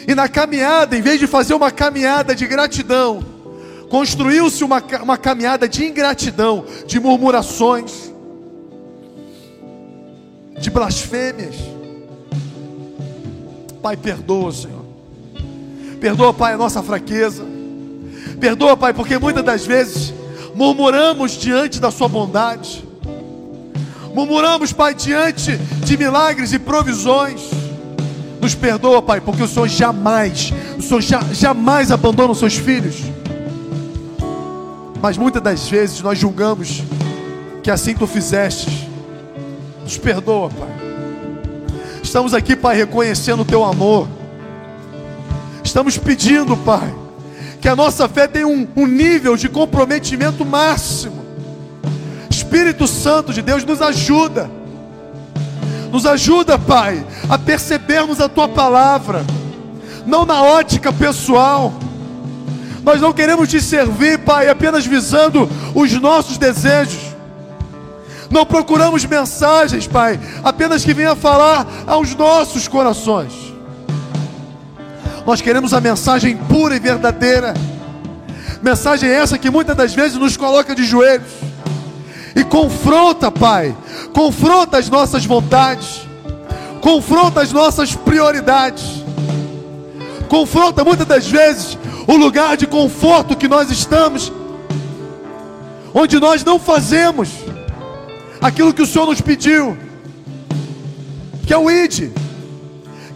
E na caminhada, em vez de fazer uma caminhada de gratidão, construiu-se uma, uma caminhada de ingratidão, de murmurações, de blasfêmias. Pai, perdoa, Senhor. Perdoa, Pai, a nossa fraqueza. Perdoa, Pai, porque muitas das vezes murmuramos diante da Sua bondade, murmuramos, Pai, diante de milagres e provisões. Nos perdoa, Pai, porque o Senhor jamais, o Senhor jamais abandona os seus filhos. Mas muitas das vezes nós julgamos que assim tu fizeste. Nos perdoa, Pai. Estamos aqui, Pai, reconhecendo o teu amor. Estamos pedindo, Pai, que a nossa fé tenha um, um nível de comprometimento máximo. Espírito Santo de Deus nos ajuda. Nos ajuda, Pai, a percebermos a tua palavra, não na ótica pessoal. Nós não queremos te servir, Pai, apenas visando os nossos desejos. Não procuramos mensagens, Pai, apenas que venha falar aos nossos corações. Nós queremos a mensagem pura e verdadeira. Mensagem essa que muitas das vezes nos coloca de joelhos e confronta, Pai, confronta as nossas vontades, confronta as nossas prioridades, confronta muitas das vezes o lugar de conforto que nós estamos, onde nós não fazemos aquilo que o Senhor nos pediu, que é o ID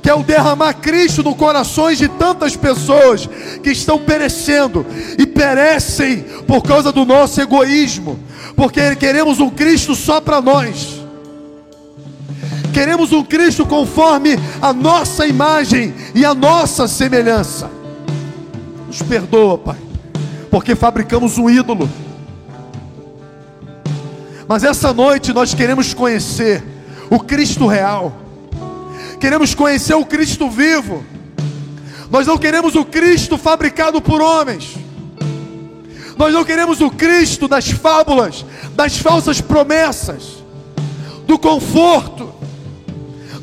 que é o derramar Cristo no corações de tantas pessoas que estão perecendo e perecem por causa do nosso egoísmo, porque queremos um Cristo só para nós. Queremos um Cristo conforme a nossa imagem e a nossa semelhança. Nos perdoa, Pai, porque fabricamos um ídolo. Mas essa noite nós queremos conhecer o Cristo real queremos conhecer o Cristo vivo. Nós não queremos o Cristo fabricado por homens. Nós não queremos o Cristo das fábulas, das falsas promessas, do conforto.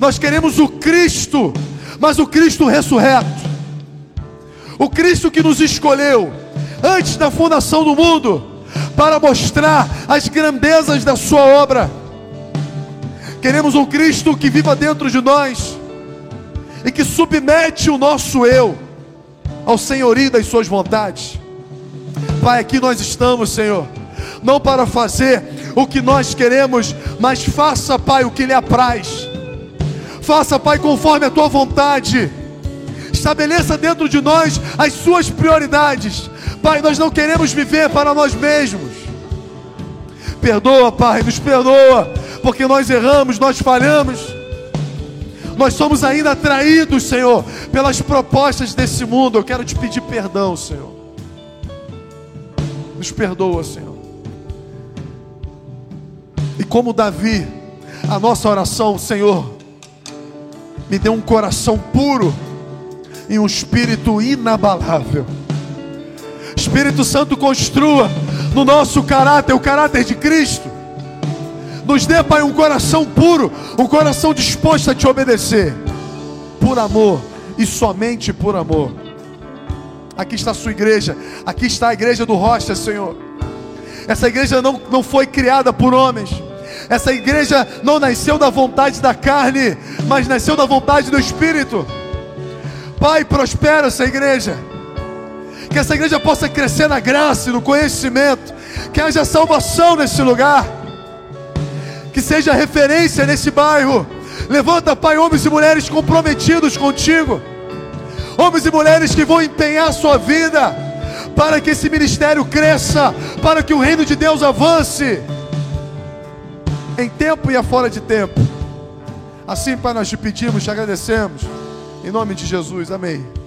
Nós queremos o Cristo, mas o Cristo ressurreto. O Cristo que nos escolheu antes da fundação do mundo para mostrar as grandezas da Sua obra. Queremos um Cristo que viva dentro de nós e que submete o nosso eu ao senhorio das Suas vontades. Pai, aqui nós estamos, Senhor, não para fazer o que nós queremos, mas faça, Pai, o que lhe apraz. Faça, Pai, conforme a tua vontade. Estabeleça dentro de nós as suas prioridades. Pai, nós não queremos viver para nós mesmos. Perdoa, Pai, nos perdoa, porque nós erramos, nós falhamos. Nós somos ainda atraídos, Senhor, pelas propostas desse mundo. Eu quero te pedir perdão, Senhor. Nos perdoa, Senhor. E como Davi, a nossa oração, Senhor, me dê um coração puro e um espírito inabalável. Espírito Santo, construa no nosso caráter o caráter de Cristo. Nos dê, Pai, um coração puro, um coração disposto a te obedecer, por amor e somente por amor. Aqui está a sua igreja, aqui está a igreja do Rocha, Senhor. Essa igreja não, não foi criada por homens, essa igreja não nasceu da vontade da carne, mas nasceu da vontade do Espírito. Pai, prospera essa igreja. Que essa igreja possa crescer na graça e no conhecimento. Que haja salvação nesse lugar. Que seja referência nesse bairro. Levanta, Pai, homens e mulheres comprometidos contigo. Homens e mulheres que vão empenhar sua vida para que esse ministério cresça, para que o reino de Deus avance em tempo e fora de tempo. Assim, Pai, nós te pedimos, te agradecemos. Em nome de Jesus, amém.